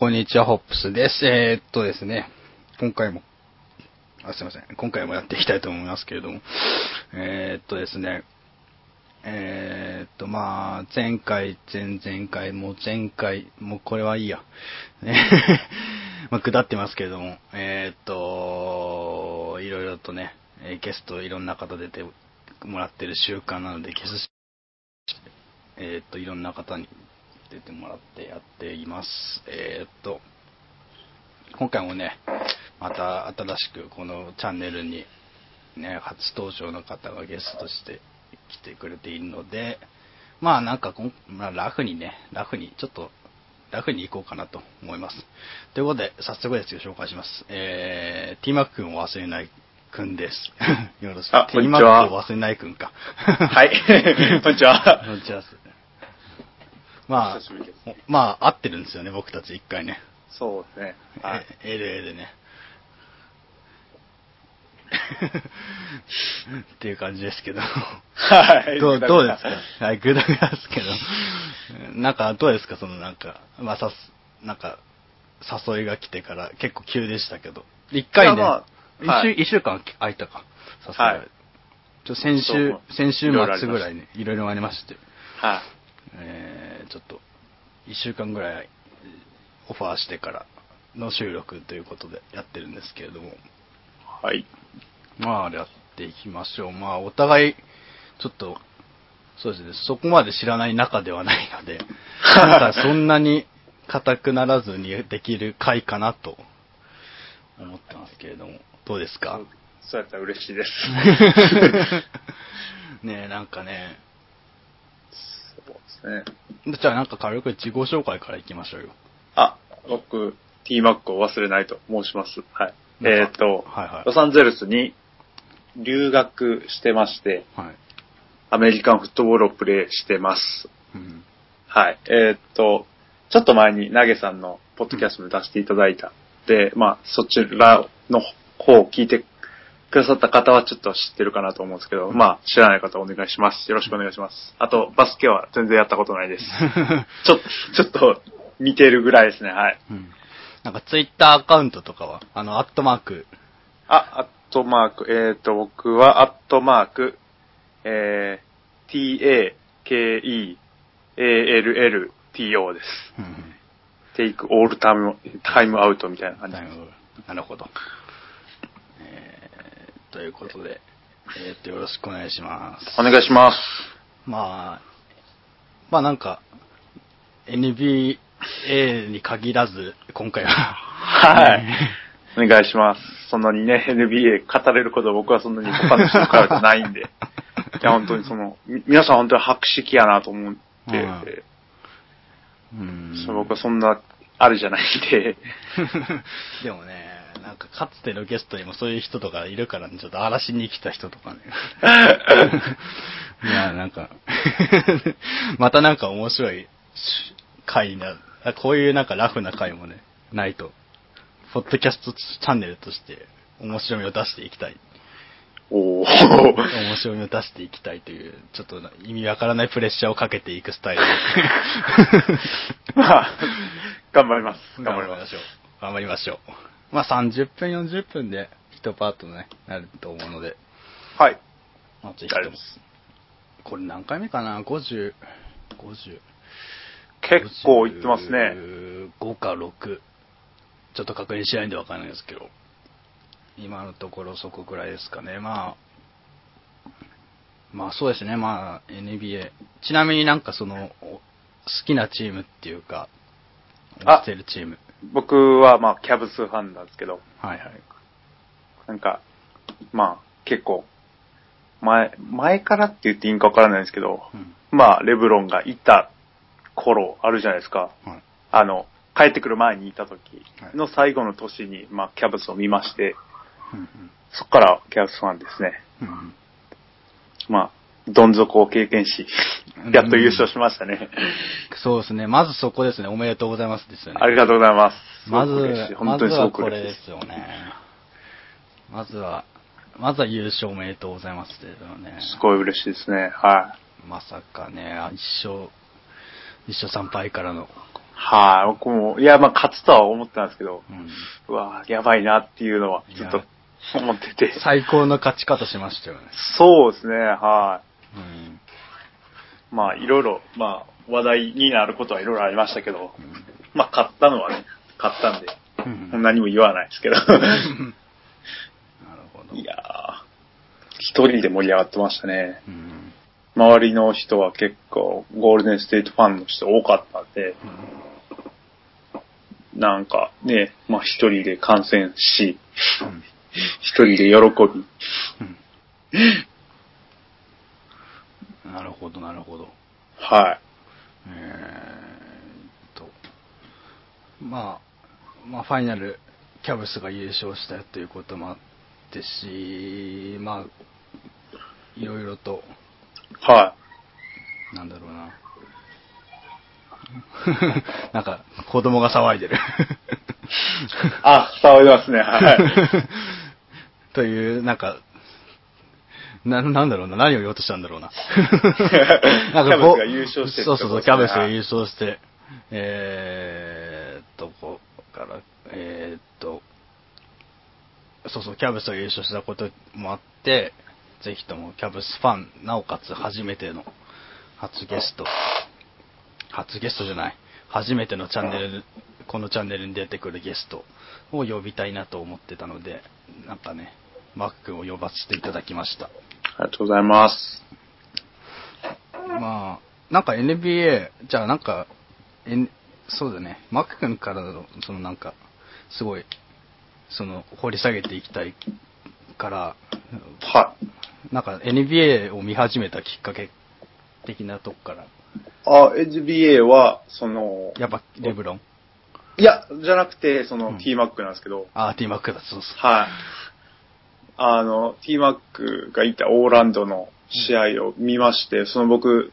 こんにちは、ホップスです。えー、っとですね、今回も、あ、すいません。今回もやっていきたいと思いますけれども、えー、っとですね、えー、っと、まあ、前回、前々回、もう前回、もうこれはいいや。ね まあ、下ってますけれども、え、っと、いろいろとね、ゲストいろんな方出てもらってる習慣なので、ゲスえっと、いろんな方に出てもらってやっています。えーっと、今回もね、また新しくこのチャンネルに、ね、初登場の方がゲストとして来てくれているので、まあなんかこん、まあ、ラフにね、ラフに、ちょっと、ラフに行こうかなと思います。ということで、早速ですけど紹介します。えー、ティーマック君を忘れないくんです。よろしく。あティーマックを忘れないくんか。はい。こんにちは。こんにちは。まあまあ、会ってるんですよね、僕たち一回ね。そうですね。はい。え LA でね。っていう感じですけど。はい。どうどうですか？はい、ぐだぐだですけど。なんか、どうですか？そのなんか、まあ、さす、なんか、誘いが来てから結構急でしたけど。一回ね、いやま一、あはい週、一週間空いたか？誘いがはいちょ先週先週末ぐらいね、いろいろありまして。はい。えーちょっと、1週間ぐらいオファーしてからの収録ということでやってるんですけれども、はい。まあ、やっていきましょう。まあ、お互い、ちょっと、そうですね、そこまで知らない仲ではないので、なんかそんなに硬くならずにできる回かなと思ってますけれども、どうですか？そうやったら嬉しいです。ねえ、なんかね、ですね。じゃあなんか軽く自己紹介からいきましょうよ。あ、僕、T マックを忘れないと申します。はい。えっ、と、はいはいロサンゼルスに留学してまして、はい。アメリカンフットボールをプレーしてます。うんはい。えーっと、ちょっと前にナゲさんのポッドキャストで出していただいた。で、まあ、そちらの方を聞いてくださった方はちょっと知ってるかなと思うんですけど、まあ、知らない方はお願いします。よろしくお願いします。あと、バスケは全然やったことないです。ちょっと、ちょっと似てるぐらいですね、はい。うんなんかツイッターアカウントとかは、あの、アットマーク、あ、アットマーク、えーっと、僕はアットマーク、えー、t-a-k-e-a-l-l-t-o です。うんテイクオールタイム、タイムアウトみたいな感じな。るほど。なるほど。えー、ということで、えー、っと、よろしくお願いします。お願いします。まあ、まあなんか、NBA に限らず、今回は、はい。お願いします。そんなにね、NBA 語れること僕はそんなに他の人と比べてないんで。いや、本当にその、み皆さん本当に博識やなと思って、うん僕はそんな、あるじゃないんで。でもね、なんかかつてのゲストにもそういう人とかいるからね、ちょっと荒らしに来た人とかね。いや、なんか、またなんか面白い回になる。こういうなんかラフな回もね、ないと、ポッドキャストチャンネルとして面白みを出していきたい。おー。面白みを出していきたいという、ちょっと意味わからないプレッシャーをかけていくスタイルで。まあ、頑張ります。頑張りま。しょう。頑張りましょう。まあ30分、40分で1パートね、なると思うので、はい。まあぜひとも。これ何回目かな ?50、50。結構いってますね。5か6。ちょっと確認しないんでわかんないですけど。今のところそこぐらいですかね。まあ、まあそうですね。まあ NBA。ちなみになんかその、お好きなチームっていうか、あ推してるチーム。僕はまあ、キャブスファンなんですけど、はいはい。なんか、まあ、結構、前、前からって言っていいんかわからないんですけど、うん。まあ、レブロンがいた頃あるじゃないですか。はい。あの、帰ってくる前にいた時はいの最後の年に、まあ、キャブスを見まして、うんそこからキャブスファンですね。うんうんまあ、どん底を経験し、やっと優勝しましたね。そうですね。まずそこですね。おめでとうございますですよね。ありがとうございます。まずすごく嬉しい、ま本当にすずはこ。れですすよね。まずは、まずは優勝おめでとうございますけれどもね。すごい嬉しいですね。はまさかね、一勝、一勝3敗からのい。はい、僕も、いや、まあ、勝つとは思ってたんですけど、うんうわやばいなっていうのは、ずっとい思ってて。最高の勝ち方しましたよね。そうですね、はうん。い。まあ、いろいろ、まあ、話題になることはいろいろありましたけど、まあ、勝ったのはね、勝ったんで、うん何も言わないですけど。なるほど。いやー、一人で盛り上がってましたね。うん。周りの人は結構、ゴールデンステートファンの人多かったんで、なんかね、まあ一人で観戦し、うん一人で喜び、なるほど、なるほど。はい。えーっと、まあ、まあ、ファイナル、キャブスが優勝したということもあってし、まあ、いろいろと、はなんだろうな。なんか、子供が騒いでる。い。あ、騒いでますね、はい。という、なんか、な、なんだろうな、何を言おうとしたんだろうな。なんキャブスこうが優勝してそうそうそう、キャベツが優勝して、えーっと、こうから、えーっと、そうそう、キャブスが優勝したこともあって、ぜひともキャブスファン、なおかつ初めての初ゲスト、初ゲストじゃない、初めてのチャンネル、このチャンネルに出てくるゲストを呼びたいなと思ってたので、なんかね、マーク君を呼ばせていただきました。ありがとうございます。まあ、なんか NBA、じゃあなんか、N、そうだね、マーク君からの、そのなんか、すごい、その、掘り下げていきたいから、はい。なんか NBA を見始めたきっかけ的なとこから、あ、NBA は、その、やっぱレブロン？いや、じゃなくて、その、うん T マックなんですけど、あー、ティーマックだ、そうそう。はい。あの、T マックがいたオーランドの試合を見まして、その僕、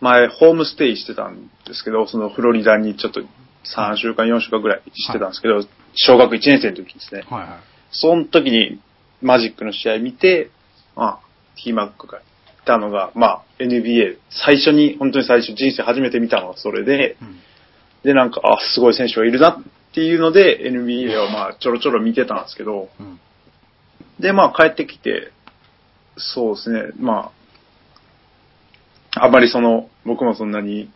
前、ホームステイしてたんですけど、そのフロリダにちょっと3週間、4週間ぐらいしてたんですけど、小学1年生の時ですね。はいはい。その時にマジックの試合見て、まあ、T マックがいたのが、まあ、NBA、最初に、本当に最初、人生初めて見たのがそれで、うん。で、なんか、あ、すごい選手がいるなっていうので、NBA をまあ、ちょろちょろ見てたんですけど、うん。で、まあ、帰ってきて、そうですね、まあ、あまりその、僕もそんなに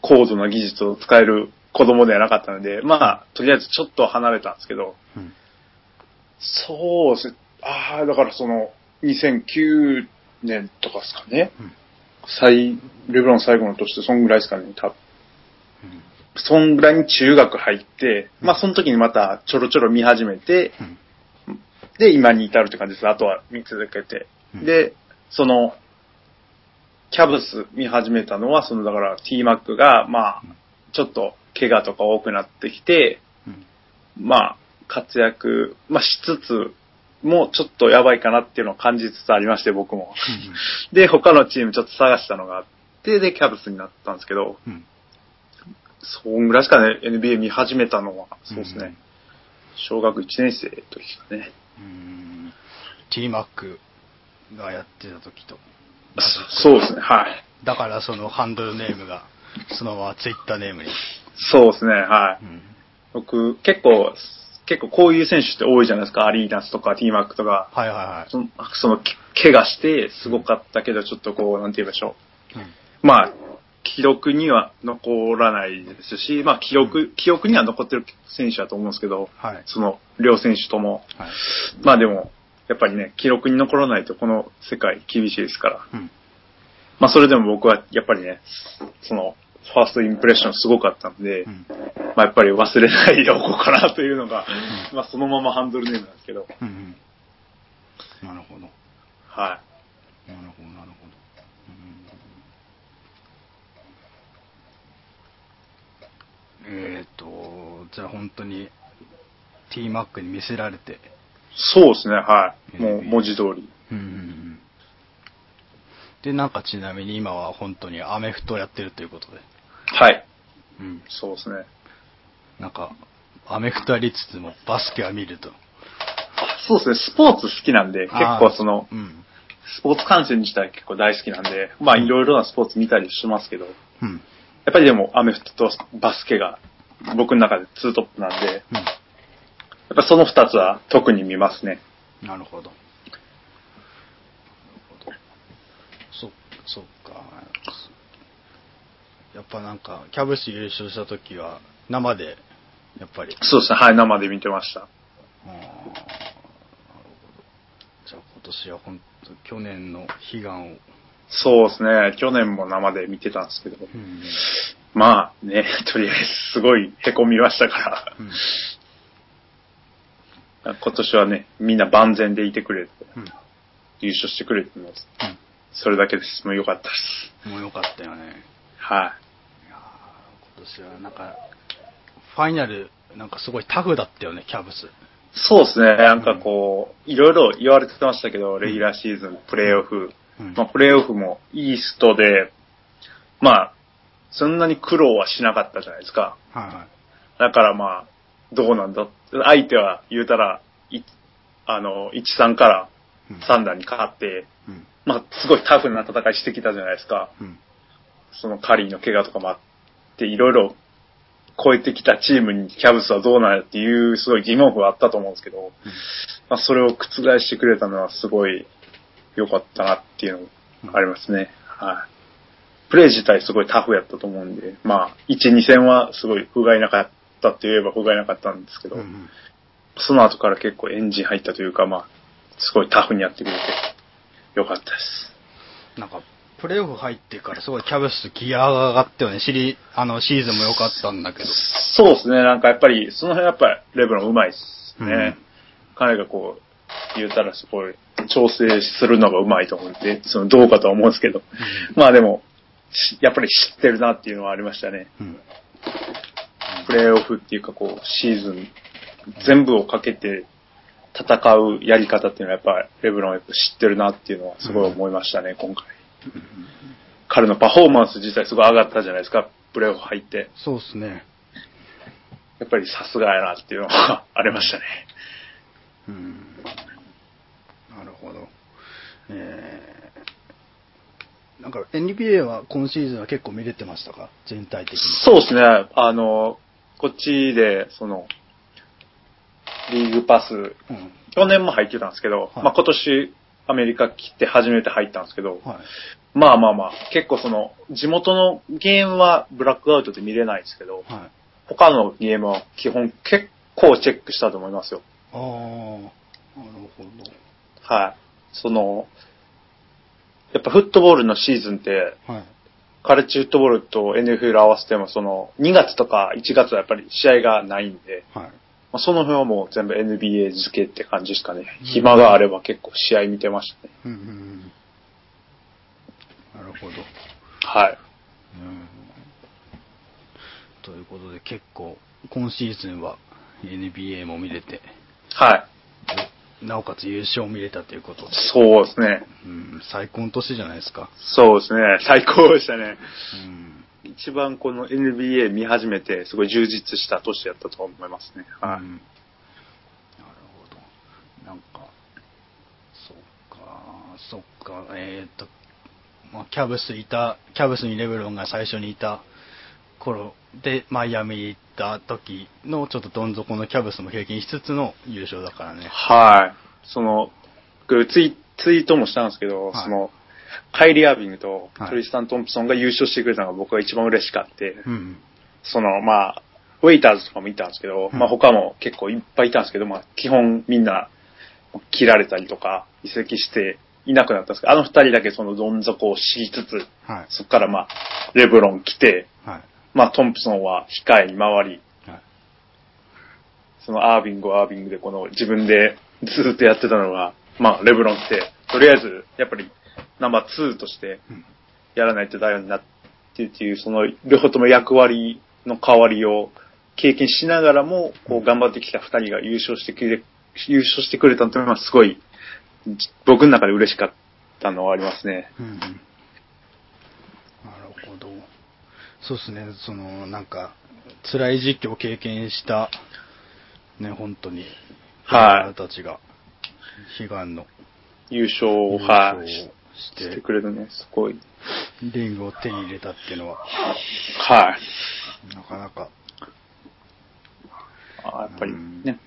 高度な技術を使える子供ではなかったので、まあ、とりあえずちょっと離れたんですけど、うん。そうですね、ああ、だからその、2009年とかですかね、うん最、レブロン最後の年ってそんぐらいですかね、多分。うんそんぐらいに中学入って、まあその時にまたちょろちょろ見始めて、うん。で、今に至るって感じです。あとは見続けて。うんで、その、キャブス見始めたのは、その、だから T マックが、まあうん、ちょっと怪我とか多くなってきて、うん。まあ、活躍、まあしつつ、もうちょっとやばいかなっていうのを感じつつありまして、僕も。で、他のチームちょっと探したのがあって、で、キャブスになったんですけど、うん。そんぐらいですかね、NBA 見始めたのは、そうですね。うん小学1年生の時かね。うん。T マックがやってた時と。そうですね、はい。だからそのハンドルネームが、そのままツイッターネームに。そうですね、はい。うん。僕、結構、結構こういう選手って多いじゃないですか。アリーナスとか T マックとか。はいはいはい。その、そのけ怪我して、すごかったけど、ちょっとこう、なんて言いましょうんう。まあ、記録には残らないですし、まあ、記録、記憶には残ってる選手だと思うんですけど、はい。その、両選手とも。はい。まあでも、やっぱりね、記録に残らないとこの世界厳しいですから。うん。まあそれでも僕はやっぱりね、その、ファーストインプレッションすごかったんで、うん。まあやっぱり忘れないでおこうかなというのが、まあそのままハンドルネームなんですけど、うんうん。なるほど。はなるほど、なるほど。うんえっ、と、じゃあ本当に T マックに見せられて、い。そうですね、はい。うんもう文字通り。うんうんうんで、なんかちなみに今は本当にアメフトをやってるということで、はい。うん。そうですね。なんか、アメフトはりつつもバスケは見ると。そうですね、スポーツ好きなんで、結構そのあー、うん。スポーツ観戦自体結構大好きなんで、まあいろいろなスポーツ見たりしますけど、うん。っぱりでもアメフトとバスケが僕の中でツートップなんで、やっぱその二つは特に見ますね。うん。なるほど。そ、そっか。やっぱなんか、キャブス優勝した時は、生で、やっぱり。そうですね、はい、生で見てました。なるほど。じゃあ今年は本当去年の悲願を。そうですね、去年も生で見てたんですけど、うん。まあね、とりあえずすごい凹みましたから、うん。今年はね、みんな万全でいてくれて、うん。優勝してくれても、それだけです。もう良かったです。もうよかったよね。はい。いやー今年はなんか、ファイナル、なんかすごいタフだったよね、キャブス。そうですね、なんかこう、いろいろ言われてましたけど、レギュラーシーズン、プレイオフ、うんまあ、プレイオフもイーストで、まあ、そんなに苦労はしなかったじゃないですか。はいはい。だからまあ、どうなんだ？相手は言うたら、いあの、1-3からうん3段に勝って、うん。まあ、すごいタフな戦いしてきたじゃないですか。うん。そのカリーの怪我とかもあって、いろいろ超えてきたチームにキャブスはどうなんやっていうすごい疑問符はあったと思うんですけど、まあ、それを覆してくれたのはすごい良かったなっていうのがありますね。はい。プレー自体すごいタフやったと思うんで、まあ、1、2戦はすごい不甲斐なかったって言えば不甲斐なかったんですけど、うんうんその後から結構エンジン入ったというか、まあ、すごいタフにやってくれて良かったです。なんか、プレイオフ入ってからすごいキャブスギアが上がったよね。シリ、あの、シーズンも良かったんだけど。そうですね、なんかやっぱり、その辺やっぱりレブロン上手いですね。うん彼がこう、言うたらすごい調整するのが上手いと思うんで、そのどうかとは思うんですけど、まあでも、しやっぱり知ってるなっていうのはありましたね。うん。プレーオフっていうかこう、シーズン全部をかけて戦うやり方っていうのはやっぱレブロンはやっぱ知ってるなっていうのはすごい思いましたね、今回。彼のパフォーマンス自体すごい上がったじゃないですか、プレーオフ入って。そうっすね。やっぱりさすがやなっていうのはありましたね。うん。ほど。えー、なんか NBA は今シーズンは結構見れてましたか？全体的に。そうですね。あの、こっちで、その、リーグパス、うん。去年も入ってたんですけど、はいまあ今年アメリカ来て初めて入ったんですけど、はい。まあまあまあ、結構その、地元のゲームはブラックアウトで見れないですけど、はい。他のゲームは基本結構チェックしたと思いますよ。ああ、なるほはい。その、やっぱフットボールのシーズンって、ど。はい。カレッジフットボールと NFL 合わせても、その、2月とか1月はやっぱり試合がないんで、はい。まあ、その辺はもう全部 NBA 付けって感じですかね。暇があれば結構試合見てましたね。うんうんうん。なるほど。はい。うんということで結構今シーズンは NBA も見れて、はい。なおかつ優勝も見れたということで、そうですね。うん、最高の年じゃないですか。そうですね。最高でしたね。うん一番この NBA 見始めて、すごい充実した年やったと思いますね。はい。うんなるほど。なんか、そっか、そっか、えーっと、まあ、キャブスいた、キャブスにレブロンが最初にいた頃で、マイアミに行った時のちょっとどん底のキャブスも経験しつつの優勝だからね。はい。その、僕ツイツイートもしたんですけど、はいその、カイリー・アービングとはいトリスタン・トンプソンが優勝してくれたのが僕が一番嬉しかって、うん。その、まあ、ウェイターズとかもいたんですけど、うんまあ他も結構いっぱいいたんですけど、まあ基本みんな切られたりとか移籍していなくなったんですけど、あの二人だけそのどん底をしつつ、はい。そこからまあ、レブロン来て、はい。まあトンプソンは控えに回り、はい。そのアービングはアービングでこの自分でずっとやってたのが、まあレブロン来て、とりあえずやっぱりナンバー2としてうんやらないとダメになってっていう、その両方とも役割の代わりを経験しながらも、こう頑張ってきた二人が優勝してくれ、優勝してくれたのはすごい、僕の中で嬉しかったのはありますね。うんうん。なるほど。そうですね、その、なんか、辛い時期を経験した、ね、本当に、はい。たちが、悲願の。優勝を、優はい、しして。て、くれるの、すごい。リングを手に入れたっていうのは、はい。なかなか。あやっぱりうん。ね、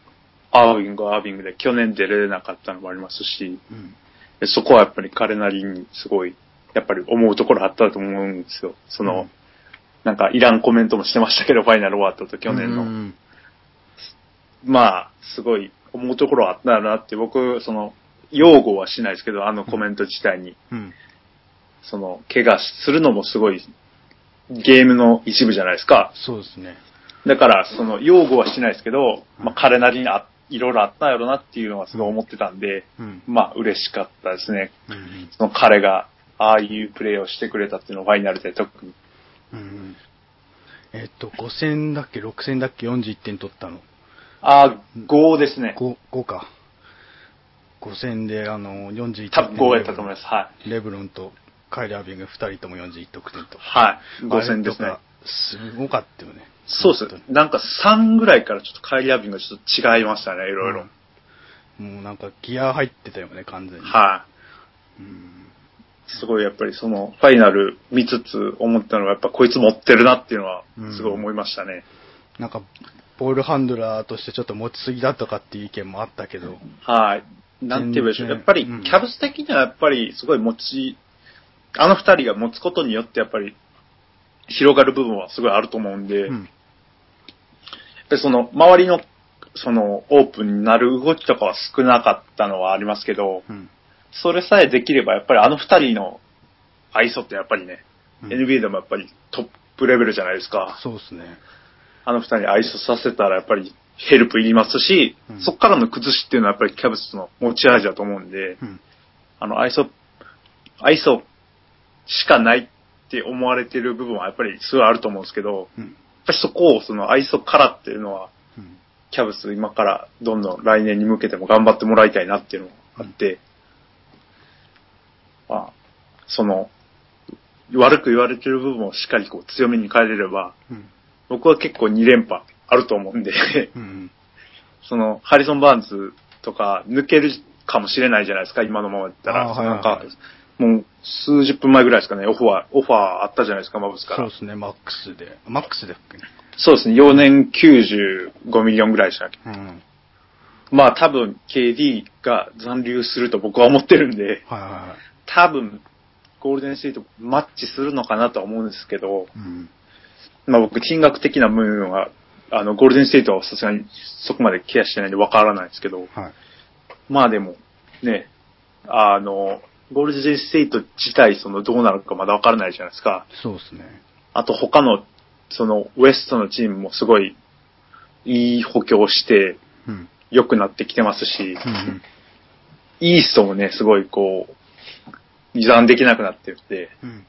アービングはアービングで去年出れなかったのもありますし、うん。でそこはやっぱり彼なりにすごい、やっぱり思うところあったと思うんですよ。その、うんなんかいらんコメントもしてましたけど、ファイナル終わったと去年の。うんまあ、すごい思うところあったなって、僕、その、擁護はしないですけど、あのコメント自体に、うん。その、怪我するのもすごい、ゲームの一部じゃないですか。そうですね。だから、その、擁護はしないですけど、まあ、彼なりにあいろいろあったんやろなっていうのはすごい思ってたんで、うん。まあ、嬉しかったですね。うん。その彼が、ああいうプレーをしてくれたっていうのをファイナルで特に。うん。えっと、5戦だっけ、6戦だっけ、41点取ったの。ああ、5ですね。5、5か。5戦で、あの、41点。多分5やったと思います。はい。レブロンとカイリー・アービング2人とも41得点と。はい。5戦ですねすごかったよね。そうです本。なんか3ぐらいからちょっとカイリー・アービングがちょっと違いましたね、いろいろ。うんもうなんかギア入ってたよね、完全に。はい。うんすごいやっぱりそのファイナル見つつ思ったのがやっぱこいつ持ってるなっていうのはすごい思いましたね。なんか、ボールハンドラーとしてちょっと持ちすぎだとかっていう意見もあったけど、はい。なんて言えばいいでしょう。やっぱりうんキャブス的にはやっぱりすごい持ち、あの二人が持つことによってやっぱり広がる部分はすごいあると思うんで、うん。でその周りのそのオープンになる動きとかは少なかったのはありますけど、うん。それさえできればやっぱりあの二人の愛想ってやっぱりね、うん NBA でもやっぱりトップレベルじゃないですか。そうですね。あの二人に愛想させたらやっぱりヘルプいりますし、うんそっからの崩しっていうのはやっぱりキャブスの持ち味だと思うんで、うん。あの愛想、愛想しかないって思われてる部分はやっぱりすごいあると思うんですけど、うん。やっぱりそこをその愛想からっていうのは、うん。キャブス今からどんどん来年に向けても頑張ってもらいたいなっていうのがあって、まあ、その、悪く言われてる部分をしっかりこう強めに変えれれば、うん。僕は結構2連覇あると思うんで、うん。その、ハリソン・バーンズとか抜けるかもしれないじゃないですか、今のままだったら。あーそのなんかはいはい、もう数十分前ぐらいですかね、オファー、オファーあったじゃないですか、マブスからそうで。すね、マックスで。マックスでっけそうですね、4年95 million ぐらいでしたっけ。うん。まあ多分 KD が残留すると僕は思ってるんで、はいはいはい。多分ゴールデンステートマッチするのかなとは思うんですけど、うん。まあ僕金額的な部分は、あの、ゴールデンステートはさすがにそこまでケアしてないんでわからないですけど、はい。まあでも、ね、あの、ゴールデンステート自体そのどうなるかまだわからないじゃないですか。そうですね。あと他の、そのウエストのチームもすごいいい補強をしてうん。良くなってきてますし、うん。イーストもね、すごいこう、二残できなくなってて、うん。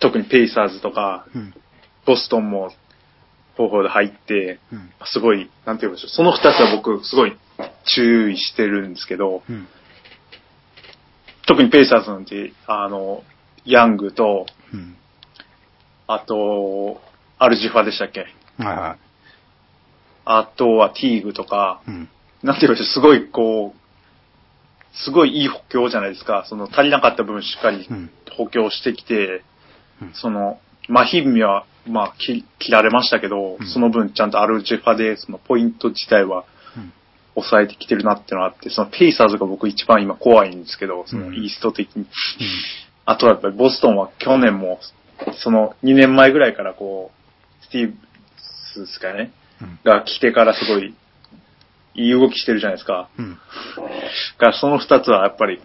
特にペイサーズとか、うん。ボストンも方法で入って、うん。すごい、なんて言うんでしょう。その二つは僕、すごい注意してるんですけど、うん。特にペイサーズなんて、あの、ヤングと、うん。あと、アルジファでしたっけ？はいはい。あとはティーグとか、うん。なんて言うんでしょう。すごいこう、すごいいい補強じゃないですか。その足りなかった分しっかりうん。補強してきて、うんその、マヒンミは、まあ、切切られましたけど、うんその分ちゃんとアルジェファで、そのポイント自体はうん。抑えてきてるなっていうのがあって、そのペイサーズが僕一番今怖いんですけど、そのうんイースト的に。あとはやっぱりボストンは去年も、その2年前ぐらいからこう、スティーブスですかね、うん。が来てからすごい、いい動きしてるじゃないですか。うん。だからその2つはやっぱり、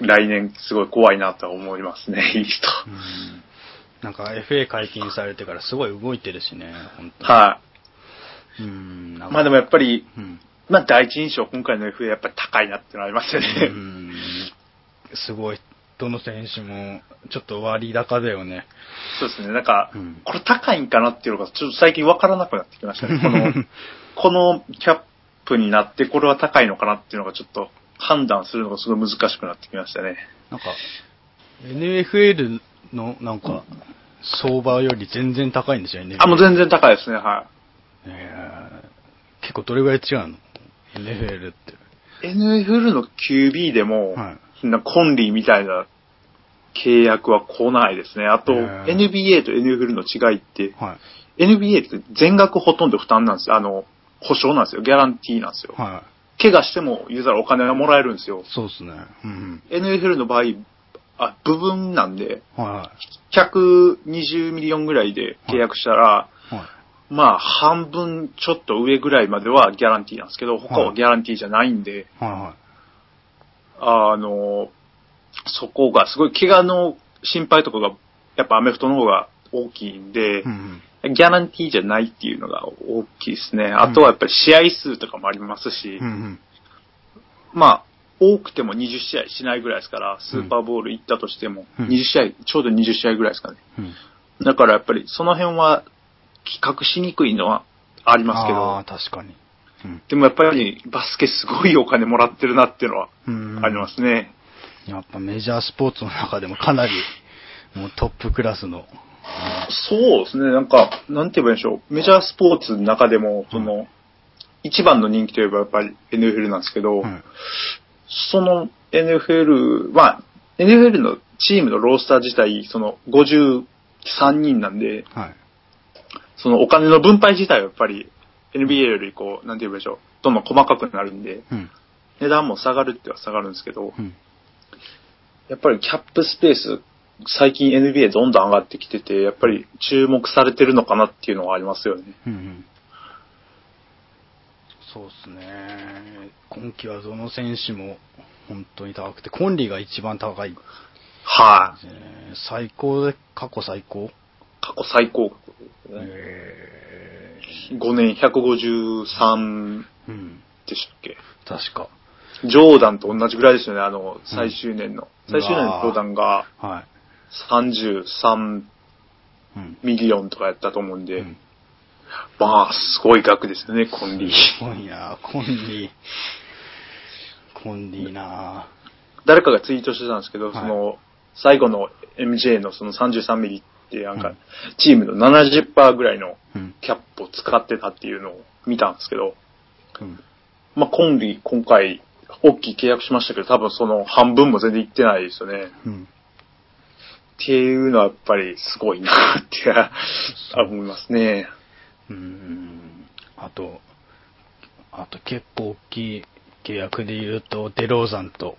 来年すごい怖いなとは思いますね、イースト。うんなんか FA 解禁されてからすごい動いてるしね、本当に。はい。うん。まあでもやっぱり、うん。まあ第一印象、今回の FA やっぱり高いなっていうのありますようね。ん。すごい。どの選手も、ちょっと割高だよね。そうですね。なんか、うんこれ高いんかなっていうのが、ちょっと最近わからなくなってきましたね。この、このキャップになって、これは高いのかなっていうのがちょっと判断するのがすごい難しくなってきましたね。なんか、NFL のなんか、相場より全然高いんですよね。あ、もう全然高いですね、はえー結構どれぐらい違うの ?NFL って。い。NFL の QB でも、はい。なコンリーみたいな契約は来ないですね。あと、へー NBA と NFL の違いって、はい。NBA って全額ほとんど負担なんですよ。あの、保証なんですよ。ギャランティーなんですよ。はい。怪我しても言うたらお金がもらえるんですよ。そうですね。うん。NFL の場合、あ、部分なんで、は120 million ぐらいで契約したら、い。はい。まあ、半分ちょっと上ぐらいまではギャランティーなんですけど、他はギャランティーじゃないんで、はあの、そこがすごい怪我の心配とかが、やっぱアメフトの方が大きいんでいはい。う、ん。ギャランティーじゃないっていうのが大きいですね。あとはやっぱり試合数とかもありますし、うんうん。まあ、多くても20試合しないぐらいですから、スーパーボール行ったとしても、うん20試合、ちょうど20試合ぐらいですかね。うん。だからやっぱりその辺は比較しにくいのはありますけああ、ど、確かに。うん。でもやっぱりバスケすごいお金もらってるなっていうのはうんありますね。やっぱメジャースポーツの中でもかなり、もうトップクラスの。そうですね、なんか、なんて言えばいいんでしょう。メジャースポーツの中でも、その、一番の人気といえばやっぱり NFL なんですけど、はい。その NFL、まあ、NFL のチームのロースター自体、その53人なんで、はい。そのお金の分配自体はやっぱり NBA よりこう、なんて言えばいいでしょう。どんどん細かくなるんで、うん。値段も下がるっては下がるんですけど、うん。やっぱりキャップスペース、最近 NBA どんどん上がってきてて、やっぱり注目されてるのかなっていうのはありますよね。うんうん。そうですね。今季はどの選手も本当に高くて、コンリーが一番高い。はい、えー最高で、過去最高？過去最高。え5年153ー、うん。でしたっけ？確か。ジョーダンと同じぐらいですよね、あの、最終年の。最終年のジョーダンがはい。33うん。 million とかやったと思うんで、うんまあ、すごい額ですよね、コンリー。すごいなコンリー。コンリーな誰かがツイートしてたんですけど、はいその、最後の MJ のその33 million って、なんかうん、チームの70%ぐらいのうん。キャップを使ってたっていうのを見たんですけど、うん。まあ、コンリー今回、大きい契約しましたけど、多分その半分も全然いってないですよね。うん。っていうのはやっぱりすごいなって思いますね。うん。あと、あと結構大きい契約で言うと、デローザンと、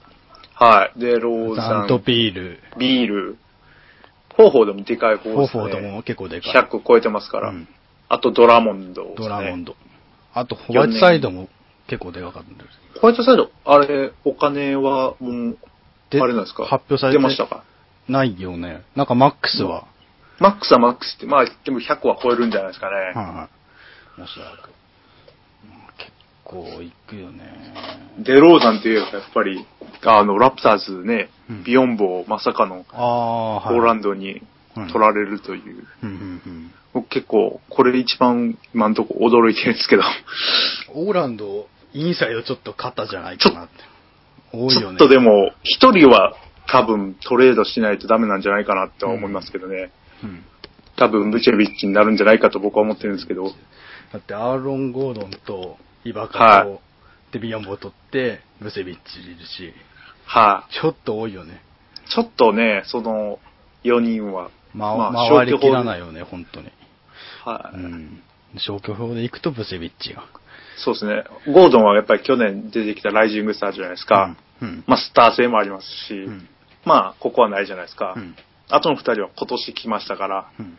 はい。で、ローザン、とビール、ビール、フォーフォードもでかい方ですね。フォードも結構でかい。100超えてますから。うんあとドラモンド、ドラモンド。ド。あと、ホワイトサイドも結構でかかったんです。ホワイトサイド、あれ、お金はもう、であれなんですか？発表されて出ましたか？ないよね。なんかマックスは、マックスはマックスって、まあ、でも100は超えるんじゃないですかね。はいはい。おそらく。まあ結構いくよね。デローザンといえばやっぱり、あの、ラプターズね、うんビヨンボをまさかの。ポーランドに取られるという。僕結構、これ一番今んとこ驚いてるんですけど、うん。オーランド、インサイドちょっと勝ったじゃないかなって。多いよね。ちょっとでも、一人は多分トレードしないとダメなんじゃないかなって思いますけどね。うん。多分、ブチェビッチになるんじゃないかと僕は思ってるんですけど、だって、アーロン・ゴードンと、イバカはと、デビアンボを取って、ブセビッチいるし、はい、ちょっと多いよね。ちょっとね、その4人は、ま、まあ回りきら消去法ないよね、本当に。はい、うん。消去法で行くとブセビッチが。そうですね。ゴードンはやっぱり去年出てきたライジングスターじゃないですか。うん。まあ、スター性もありますし、うん。まあ、ここはないじゃないですか。うん。あとの2人は今年来ましたから、うん。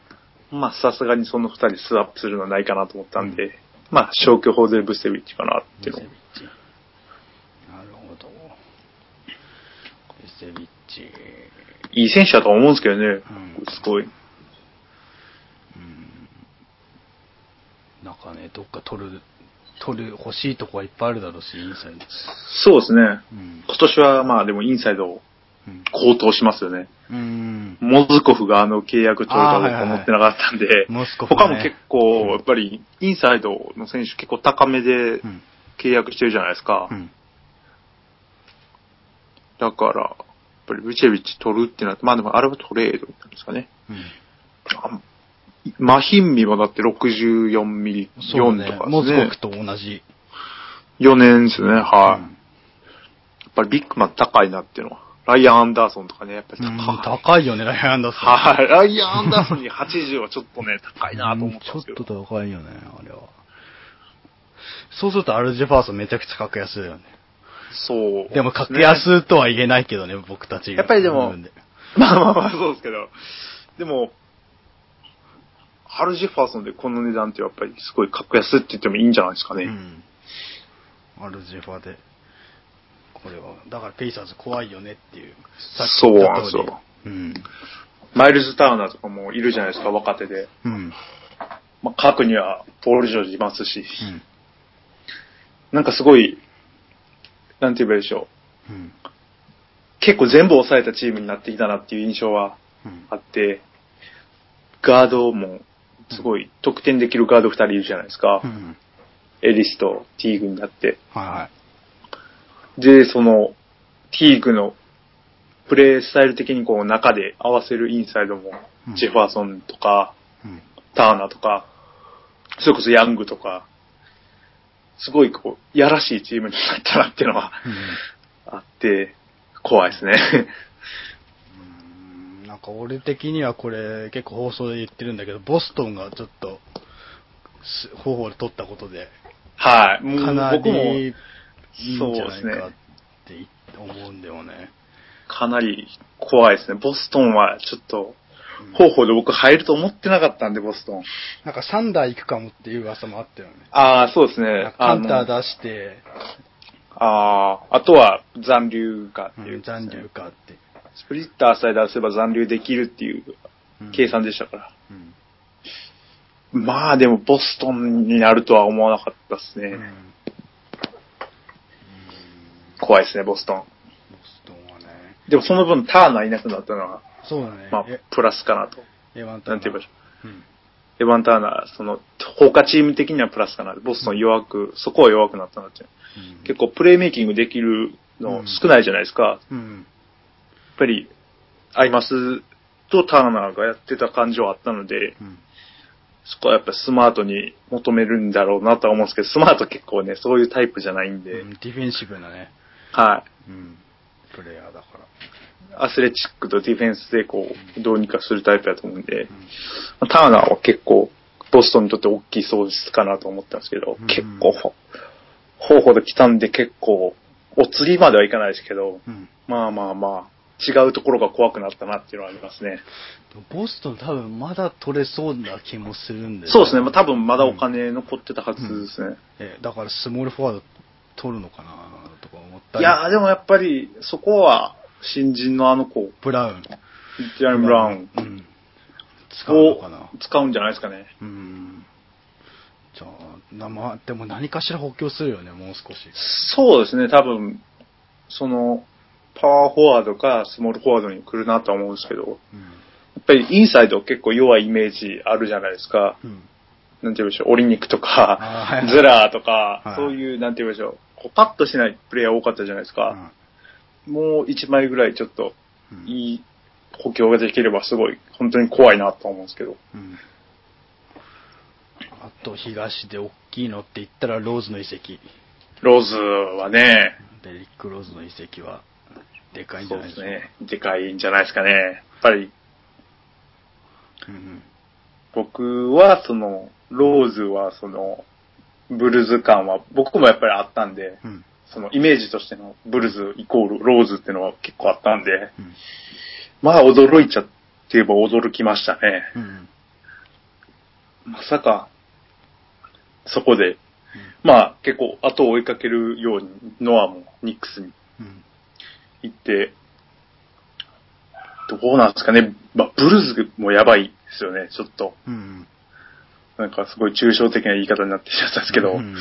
まあ、さすがにその2人スワップするのはないかなと思ったんで、まあ、消去法でブセビッチかなっていうのブセビッチ。なるほど。ブセビッチ。いい選手だとは思うんですけどね、んすごい。なんかね、どっか取る、取る、欲しいとこはいっぱいあるだろうし、インサイド。そうですね。うん。今年はまあでもインサイドうん。高騰しますよね。うん。モズコフがあの契約取るとは僕あーはいはいはい思ってなかったんで、モスコフね他も結構、やっぱりインサイドの選手結構高めでうん。契約してるじゃないですか。うん。だから、やっぱりブチェビッチ取るってなって、まあでもあれはトレードなんですかね。うん。あマヒンミもだって64ミリ、4そうねとか。ですねモズコフ。と同じ。4年ですね、はい。うんやっぱりビッグマン高いなっていうのはライアン・アンダーソンとかね、やっぱりうん高い。高いよね、ライアン・アンダーソン。はい。ライアン・アンダーソンに80はちょっとね、高いなと思ったんですけど。うんちょっと高いよね、あれは。そうするとアルジェファーソンめちゃくちゃ格安だよね。そう、でも格安とは言えないけどね、僕たちが。やっぱりでもうんまあまあまあ、そうですけど。でも、ハル・ジェファーソンでこの値段ってやっぱりすごい格安って言ってもいいんじゃないですかね。うん。アルジェファで。これは、だからペイサーズ怖いよねっていう。さっき言った通りそうなんですよ。うん。マイルズ・ターナーとかもいるじゃないですか、若手で。うん。まあ、各にはポール・ジョージいますし、うん。なんかすごい、なんて言えばいいでしょう。うん。結構全部抑えたチームになってきたなっていう印象はうん。あって、ガードもすごい得点できるガード2人いるじゃないですか。うん。エリスとティーグになって。はいはで、その、ティーグのプレースタイル的にこう中で合わせるインサイドも、うんジェファーソンとか、い。うん。ターナーとか、それこそヤングとか、すごいこう、やらしいチームになったなっていうのはあって、怖いですね。うん。なんか俺的にはこれ結構放送で言ってるんだけど、ボストンがちょっと、す方法で取ったことで、はい。もうかな僕もりいいんじゃないそうですねかって思うんだよね。かなり怖いですね。ボストンはちょっと、方法で僕入ると思ってなかったんで、ボストン。なんかサンダー行くかもっていう噂もあったよね。ああ、そうですね。カウンター出して、ああ、あとは残留かっていう、うん残留かって。スプリッターさえ出せば残留できるっていううん計算でしたから。うんまあでもボストンになるとは思わなかったですね。うん怖いですね、ボストン。ボストンはね。でもその分ターナーいなくなったのは、そうだね。まあえ、プラスかなと。エヴァンタなんて言えばいいうん。エヴァン・ターナー、その、他チーム的にはプラスかな。ボストン弱く、そこは弱くなったなって。うん結構プレイメイキングできるの少ないじゃないですか。やっうん。ぱり、アイマスとターナーがやってた感じはあったので、うん。そこはやっぱスマートに求めるんだろうなとは思うんですけど、スマート結構ね、そういうタイプじゃないんで、うんディフェンシブなね、はい。うん、プレイヤーだから。アスレチックとディフェンスでこう、どうにかするタイプだと思うんで、ターナーは結構、ボストンにとって大きい喪失かなと思ったんですけど、うん結構、方法で来たんで結構、お釣りまではいかないですけど、うん。まあまあまあ、違うところが怖くなったなっていうのはありますね。ボストン多分まだ取れそうな気もするんで、そうですね。まあ多分まだお金残ってたはずですね。えだからスモールフォワード取るのかなったり。いやーでもやっぱり、そこは、新人のあの子、ブラウン。ジャイアン・ブラウンうん。使うのをかな使うんじゃないですかね。うん。じゃあ、なまあ、でも何かしら補強するよね、もう少し。そうですね、多分、その、パワーフォワードかスモールフォワードに来るなとは思うんですけど、やうん。っぱりインサイド結構弱いイメージあるじゃないですか。うん。なんて言うんでしょう、オリニックとかズラーとかはい、そういう、なんて言うんでしょう、こうパッとしないプレイヤー多かったじゃないですか。もう一枚ぐらいちょっとうんいい補強ができればすごい、本当に怖いなと思うんですけど。うん。あと、東で大きいのって言ったら、ローズの遺跡。ローズはね、デリック・ローズの遺跡は、でかいんじそゃないですか？うですね、でかいんじゃないですかね。やっぱりうん僕はその、ローズはその、ブルズ感は僕もやっぱりあったんで、うん。うん。そのイメージとしてのブルズイコールローズっていうのは結構あったんで、うん。まあ驚いちゃって言えば驚きましたね。うん。まさか、そこで、まあ結構後を追いかけるように、ノアもニックスにうん。行って、どうなんですかね。まあ、ブルズもやばいですよね、ちょっと。うん。なんかすごい抽象的な言い方になってきちゃったんですけど、うん。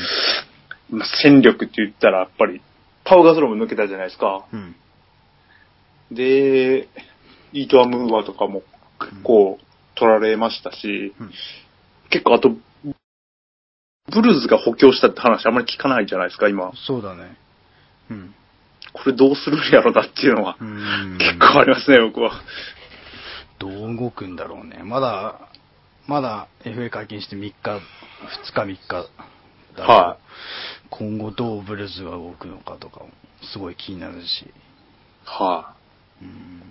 まあ、戦力って言ったらやっぱり、パウガスローも抜けたじゃないですか？うん。で、イートアムーアとかも結構取られましたし、うん結構あと、ブルーズが補強したって話あんまり聞かないじゃないですか、今。そうだね。うん。これどうするんやろなっていうのは、うん。結構ありますね、僕は。どう動くんだろうね。まだ、まだ FA 解禁して3日、2日3日だけどは今後どうブルーズが動くのかとかもすごい気になるし。はうん。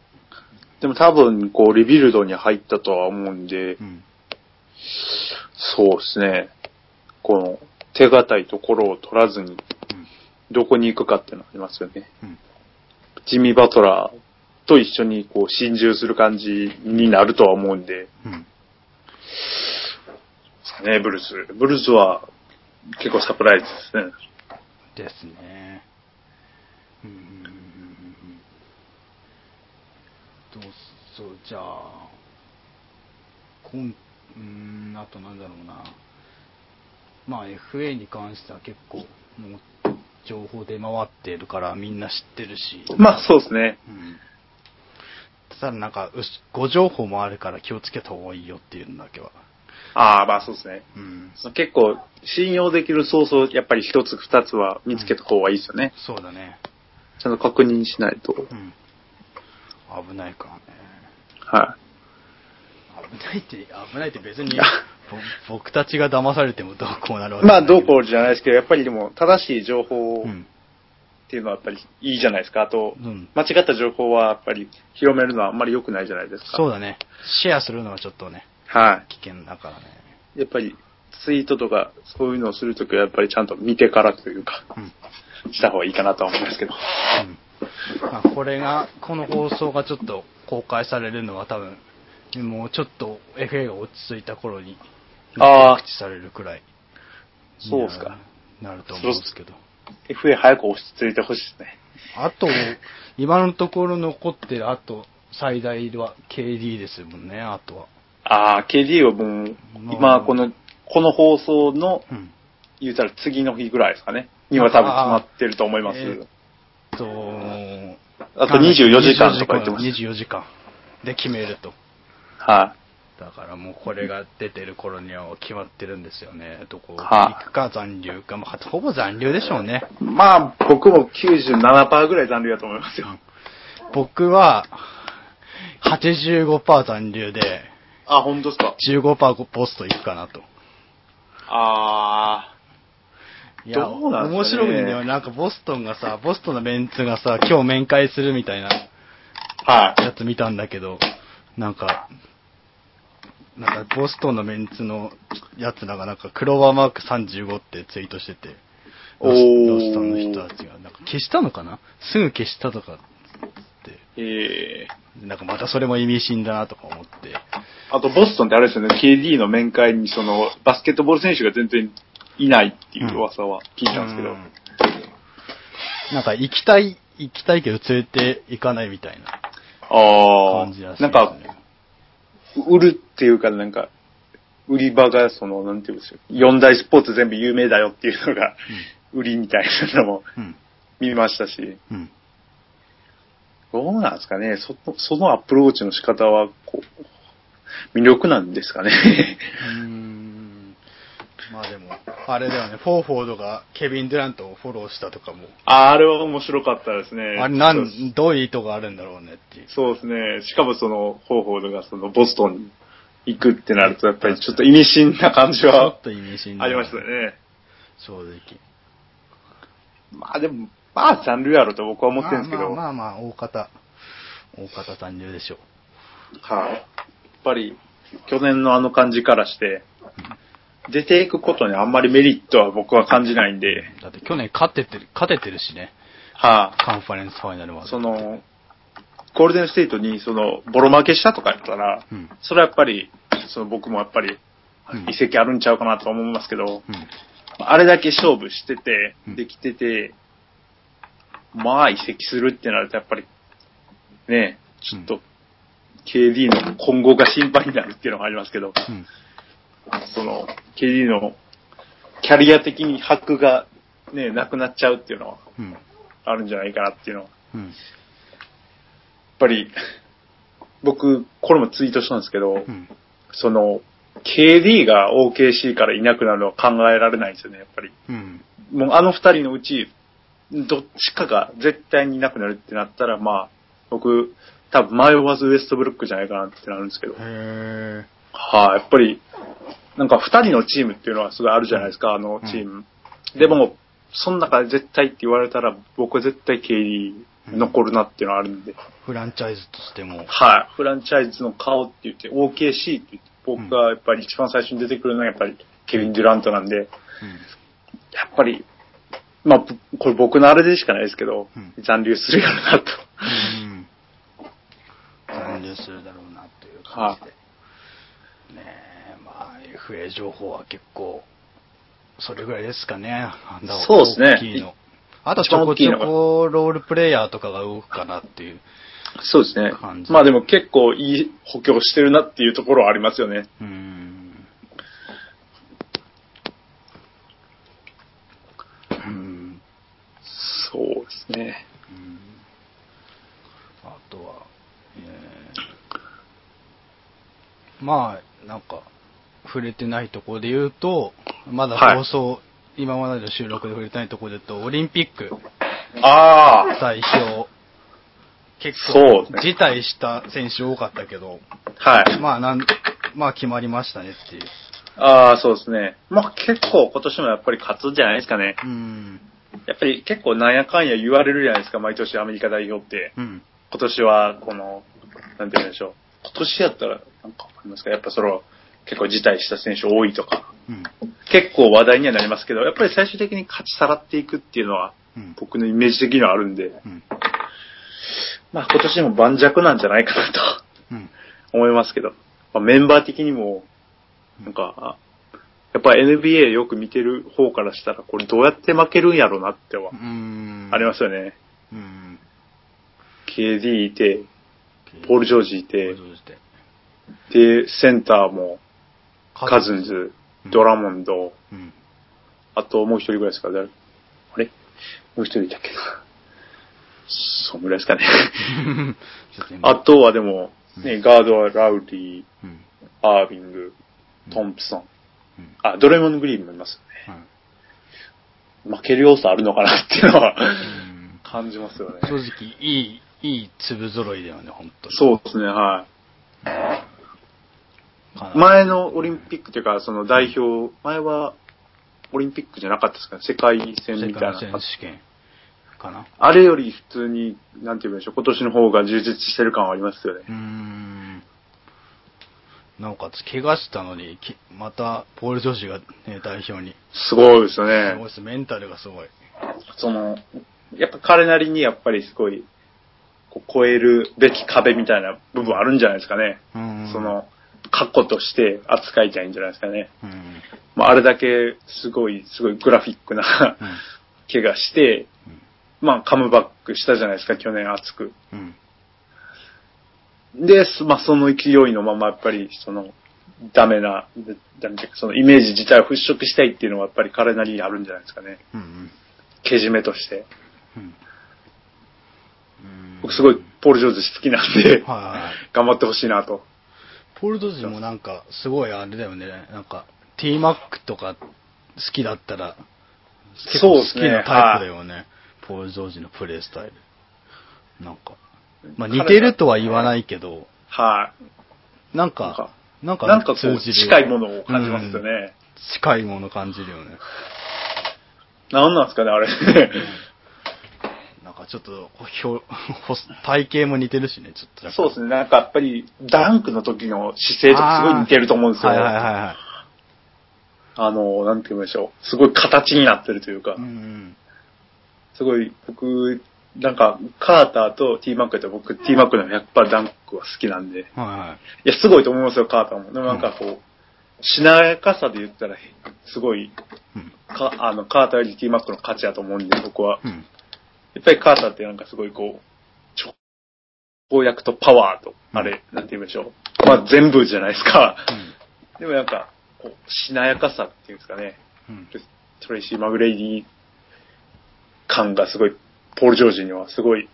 でも多分、こう、リビルドに入ったとは思うんでう、ん。そうですね。この、手堅いところを取らずに、どこに行くかっていうのがありますよね。うんジミー・バトラーと一緒にこう、心中する感じになるとは思うんで、うん。ですかね、ブルース。ブルースは結構サプライズですね。ですね。うん。どうそう、じゃあ、こん、うーん、あとなんだろうな。まあ FA に関しては結構、もう、情報出回ってるからみんな知ってるし。まあそうですね。うん。ただなんか、誤情報もあるから気をつけた方がいいよっていうのだけは。ああ、まあそうですね。うん。結構、信用できるソースをやっぱり一つ二つは見つけた方がいいですよね。そうだね。ちゃんと確認しないと。うん。危ないからね。は危ないって、危ないって別に、ぼ僕たちが騙されてもどうこうなるわい。まあ、どううこうじゃないですけど、やっぱりでも、正しい情報っうん。ていうのはやっぱりいいじゃないですか。あと、うん。間違った情報はやっぱり広めるのはあんまり良くないじゃないですか。そうだね。シェアするのはちょっとね、は危険だからね。い。やっぱり、ツイートとか、そういうのをするときはやっぱりちゃんと見てからというか、うん。した方がいいかなとは思いますけど。うん。まあ、これが、この放送がちょっと公開されるのは多分、もうちょっと FA が落ち着いた頃に、告知されるくらい。そうっすか。なると思うんですけど。FA 早く落ち着いてほしいですね。あと、今のところ残ってる、あと、最大は KD ですもんね、あとは。ああ、KD はもう、まあ今、この、この放送の、うん。言うたら次の日ぐらいですかね。には多分決まってると思います。あーえと、あと24時間とか言ってます。24時間で決めると。はだからもうこれが出てる頃には決まってるんですよね。どこは行くか残留か、まあ、ほぼ残留でしょうね。い。まあ、僕も97%ぐらい残留だと思いますよ。僕は、85%残留で、あ、本当ですか？15%ポスト行くかなと。あいや、どうなん面ですかね白いんだよ。なんかボストンがさ、ボストンのメンツがさ、今日面会するみたいなあ。はい。やつ見たんだけど、なんか、なんかボストンのメンツのやつらがなんかクローバーマーク35ってツイートしてて、ロスタンの人たちが、なんか消したのかな？すぐ消したとかって、ええなんかまたそれも意味深だなとか思って、あと、ボストンってあれですよね、KD の面会に、その、バスケットボール選手が全然いないっていう噂は聞いたんですけど。うん。なんか行きたい、行きたいけど連れて行かないみたいな。感じらしいですね。なんか、売るっていうか、なんか、売り場が、その、なんていうんですよ。四大スポーツ全部有名だよっていうのが、売りみたいなのもうん。見ましたし、うん。どうなんですかね。その、そのアプローチの仕方は、こう、魅力なんですかね。うーん。まあでも、あれだよね、フォーフォードがケビン・デュラントをフォローしたとかも、ああれは面白かったですね。あれなん、どういう意図があるんだろうねっていう。そうですね。しかもその、方法がその、ボストンに行くってなると、やっぱりちょっと意味深な感じちょはっと意味深だありましたね。正直。まあでも、まあ残留やろと僕は思ってるんですけど、まあまあまあまあ、大方、大方残留でしょう。はい。やっぱり、去年のあの感じからして、出ていくことにあんまりメリットは僕は感じないんで、だって去年勝ててる、勝ててるしね、はカンファレンスファイナルま。その、ゴールデンステートにその、ボロ負けしたとかやったら、うん。それはやっぱり、その僕もやっぱり、うん遺跡あるんちゃうかなと思いますけど、うん。あれだけ勝負しててうん、できてて、まあ移籍するってなるとやっぱり、ね、ちょっと、KD の今後が心配になるっていうのがありますけど、うん。その、KD のキャリア的に箔がね、なくなっちゃうっていうのはうん。あるんじゃないかなっていうのは。やっうん。ぱり、僕、これもツイートしたんですけど、うん。その、KD が OKC からいなくなるのは考えられないんですよね、やっぱり。うん。もうあの二人のうち、どっちかが絶対にいなくなるってなったら、まあ、僕、多分迷わずウエストブルックじゃないかなってなるんですけど。へー。はい、やっぱり、なんか二人のチームっていうのはすごいあるじゃないですか、あのチーム。でも、その中で絶対って言われたら、僕は絶対 KD 残るなっていうのはあるんで。フランチャイズとしても。はい。フランチャイズの顔って言って、OKC って言って、僕がやっぱり一番最初に出てくるのはやっぱりケビン・デュラントなんで、やっぱり、まあ、ぶこれ僕のあれでしかないですけど、うん残留するやろなと。うん。残留するだろうなという感じで。ねえ、まあ、FA 情報は結構、それぐらいですかね。そうですね大きいの。あとちょこちょこロールプレイヤーとかが動くかなっていう。そうですねまあでも結構いい補強してるなっていうところはありますよね。うん。うん。そうですね。うんあとは、えーまあ、なんか、触れてないところで言うと、まだはい放送、今までの収録で触れてないところで言うと、オリンピックああ、代表、結構辞退した選手多かったけど、はい。まあなん、まあ決まりましたねっていう。ああ、そうですね。まあ結構今年もやっぱり勝つんじゃないですかね。うん。やっぱり結構なんやかんや言われるじゃないですか、毎年アメリカ代表って。うん。今年はこの、なんて言うんでしょう。今年やったら、なんかわかりますか？やっぱその、結構辞退した選手多いとか、うん。結構話題にはなりますけど、やっぱり最終的に勝ち去らっていくっていうのは、うん。僕のイメージ的にはあるんで、うん。まあ今年も盤石なんじゃないかなとうん。思いますけど、まあ、メンバー的にも、なんか、やっぱ NBA よく見てる方からしたら、これどうやって負けるんやろうなってはうん。ありますよね。うん。KD いて、ポール・ジョージいて、でで、センターもカズンズ、ドラモンド、うん。あともう一人ぐらいですか誰あれ？もう一人いたっけな。そんぐらいですかね。あとはでも、ね、ガードはラウリうん。ー、アービング、トンプソン。うん。あ、ドレモンド・グリーンもいますよね。はい負ける要素あるのかなっていうのはうん感じますよね。正直、いい、いい粒揃いだよね、本当に。そうですね、は。かない前のオリンピックというか、その代表、前はオリンピックじゃなかったですかね、世界戦世みたい界な。選手権かな。あれより普通に、なんて言うんでしょう、今年の方が充実してる感はありますよね。うーん。なおかつ、怪我したのに、きまた、ポール・ジョージが、ね、代表に。すごいですよすごいね。です。メンタルがすごい。その、やっぱ彼なりにやっぱりすごい、こう超えるべき壁みたいな部分あるんじゃないですかね。うーん。そ、の、過去として扱いたいんじゃないですかね。うん。まあ、あれだけすごい、すごいグラフィックなうん。怪我して、まあ、カムバックしたじゃないですか、去年熱く。うん。で、すまあ、その勢いのまま、やっぱり、その、ダメな、ダメそのイメージ自体を払拭したいっていうのは、やっぱり彼なりにあるんじゃないですかね。うん。けじめとして。うん。うん僕すごい、ポール・ジョーズ好きなんで。頑張ってほしいなと。ポール・ジョージもなんか、すごいあれだよね。なんか、T マックとか好きだったら、結構好きなタイプだよね。ポール・ジョージのプレイスタイル。なんか、まあ似てるとは言わないけど、はい、なんかか、なんか、なんか通じる近いものを感じますようんね。近いもの感じるよね。なんなんですかね、あれ。かちょっと、体型も似てるしね、ちょっと。そうですね、なんかやっぱり、ダンクの時の姿勢とかすごい似てると思うんですよ。はいはいはいはい。あの、なんて言うんでしょう。すごい形になってるというか、うんすごい、僕、なんか、カーターと T マックやったら僕、T マックの100%ダンクは好きなんで、うん。はいはいや、すごいと思いますよ、カーターも。でもなんかこう、しなやかさで言ったら、すごい、い。うん。かあの、カーターより T マックの価値だと思うんで、僕は。うん。やっぱりカーターってなんかすごいこう、公約とパワーと、あれ、なんて言うんでしょう。まあ全部じゃないですか。でもなんか、こう、しなやかさっていうんですかね。うん。トレイシー・マグレイディ感がすごい、ポール・ジョージにはすごい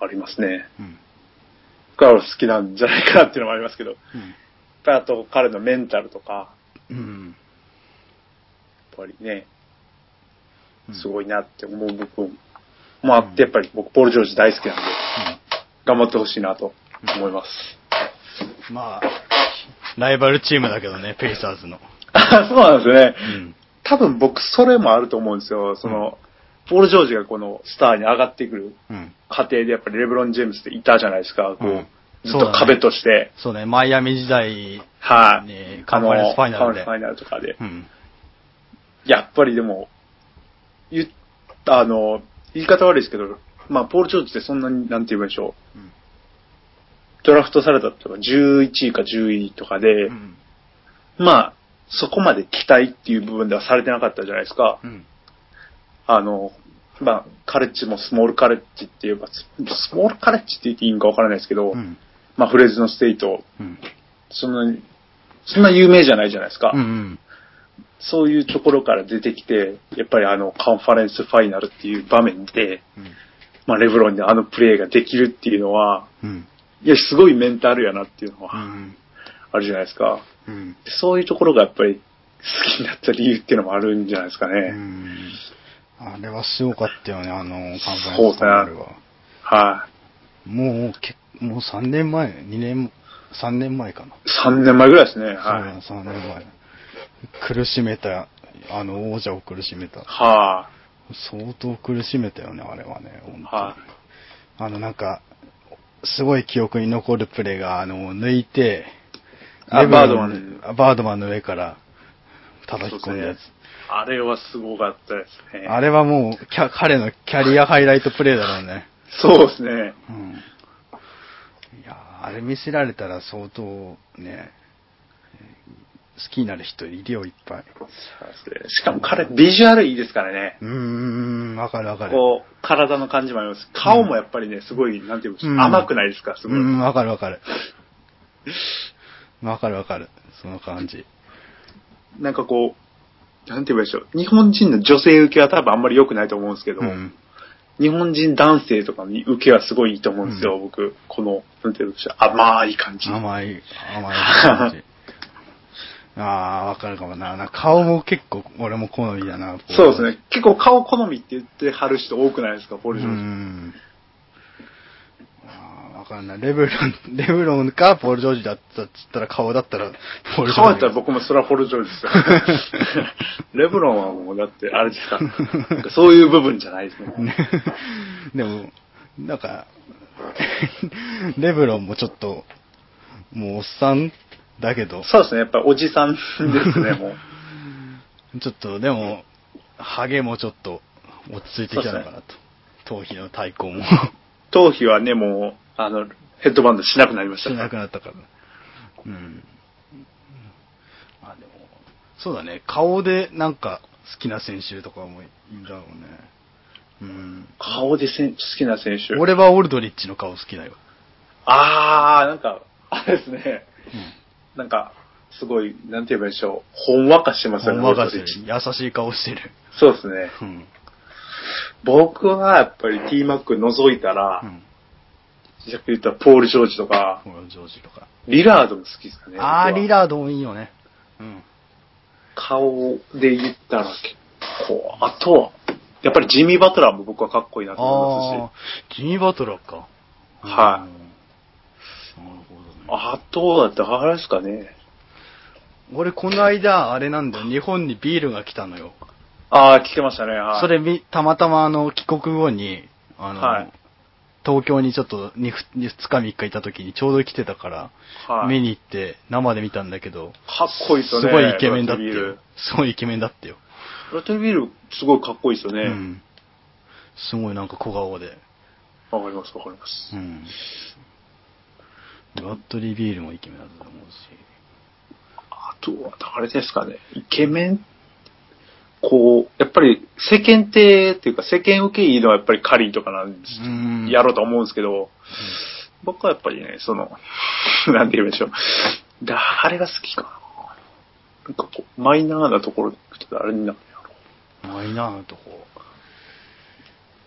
ありますね。うん。だから好きなんじゃないかなっていうのもありますけど、やっうん。ぱりあと彼のメンタルとか、うん。やっぱりね、うんすごいなって思う部分もあって、やっぱり僕、ポール・ジョージ大好きなんで、頑張ってほしいなと思います。うんまあ、ライバルチームだけどね、ペイサーズの。あそうなんですよね。うん。多分僕、それもあると思うんですよ。その、ポール・ジョージがこのスターに上がってくるうん。過程でやっぱりレブロン・ジェームスっていたじゃないですか。こう、うんずっと壁として。そうね、マイアミ時代、はい、ねカンファレンスファイナルでカンファレンスファイナルとかで。うん。やっぱりでも、言っあの、言い方悪いですけど、まあ、ポール・ジョージってそんなに、なんて言うんでしょう。うんドラフトされたとか11位か10位とかで、うん。まあ、そこまで期待っていう部分ではされてなかったじゃないですか。うん。あの、まあ、カレッジもスモールカレッジっていうか、ススモールカレッジって言っていいんかわからないですけど、うん。まあ、フレーズのステイト、うん。そんなに、そんな有名じゃないじゃないですか。うん。うん。そういうところから出てきて、やっぱりあの、カンファレンスファイナルっていう場面で、まあ、レブロンにあのプレーができるっていうのは、うん。いや、すごいメンタルやなっていうのうはん。あるじゃないですか。うん。そういうところがやっぱり好きになった理由っていうのもあるんじゃないですかうね。ん。あれはすごかったよね、あの、カンファレンスファイナルは。はもう、けもう3年前、2年、3年前かな。い。3年前ぐらいですね。はい。3年前。苦しめた、あの、王者を苦しめた。は相当苦しめたよね、あれはね、本当に。はいあの、なんか、すごい記憶に残るプレーが、あの、抜いて、バードマンあバードマンの上から叩き込んだやつ。い。あれはすごかったですね。あれはもう彼のキャリアハイライトプレーだろうね。そうですね。うん。いやーあれ見せられたら相当ね、好きになる人いるよ、いっぱい。しかも彼、ビジュアルいいですからね。うーん、わかるわかる。こう、体の感じもあります。顔もやっぱりね、すごい、なんていうんですか、うん甘くないですか、すごい。うん、わかるわかる。わかるわかる。その感じ。なんかこう、なんて言えばいいでしょう。日本人の女性受けは多分あんまり良くないと思うんですけど、うん。日本人男性とかに受けはすごいいいと思うんですよ、う僕。この、なんて言うんでしょう。甘い感じ。甘い、甘い感じ。ああ、わかるかもな。顔も結構俺も好みだな。そうですね。結構顔好みって言ってはる人多くないですか、ポル・ジョージ。ん。ああ、わかんない。レブロン、レブロンかポール・ジョージだったっつったら顔だったらポール・ジョージ。顔やったら僕もそれはポール・ジョージですよ。レブロンはもうだって、あれですか。そういう部分じゃないですね。ね でも、なんか、レブロンもちょっと、もうおっさんだけど、そうですね。やっぱりおじさんですね、もう。ちょっと、でも、ハゲもちょっと落ち着いてきたのかなと。頭皮の対抗も頭皮はね、もう、あの、ヘッドバンドしなくなりまし。したなくなったから。うん。あ、でも、そうだね。顔でなんか好きな選手とかもいいんだろうね。うん。顔でせん好きな選手。俺はオルドリッチの顔好きだよ。あー、なんか、あれですね。なんか、すごい、なんて言えばいいでしょう。ほんわかしてますよね、ほんわかしてる。優しい顔してる。そうですね。うん。僕はやっぱり T マック覗いたら、うん。さっき言ったポール・ジョージとか、ポール・ジョージとか。リラードも好きですかね。あー、僕はリラードもいいよね。うん。顔で言ったら結構、あとは、やっぱりジミー・バトラーも僕はかっこいいなと思いまあー、ジミー・バトラーか。はいあとだってあれですかね。俺この間、あれなんだよ、日本にビールが来たのよ。ああ、聞けましたね。はい、それみ、たまたまあの、帰国後に、あの、はい東京にちょっと 2, 2日3日いた時にちょうど来てたから、はい、見に行って生で見たんだけど、かっこいいですよね。すごいイケメンだったよブラッドビール。すごいイケメンだったよ。ブラッドビール、すごいかっこいいですよね。うん。すごいなんか小顔で。わ、かります、わかります。うん。ブラッドリー・ビールもイケメンだと思うし。あとは、誰ですかね。イケメンこう、やっぱり世間体っていうか世間受けいいのはやっぱりカリーとかなんです。うんやろうと思うんですけど、僕はやっぱりね、その、なんて言うんでしょう。誰が好きかな。なんかこう、マイナーなところで行くと誰になるんやろマイナーなとこ。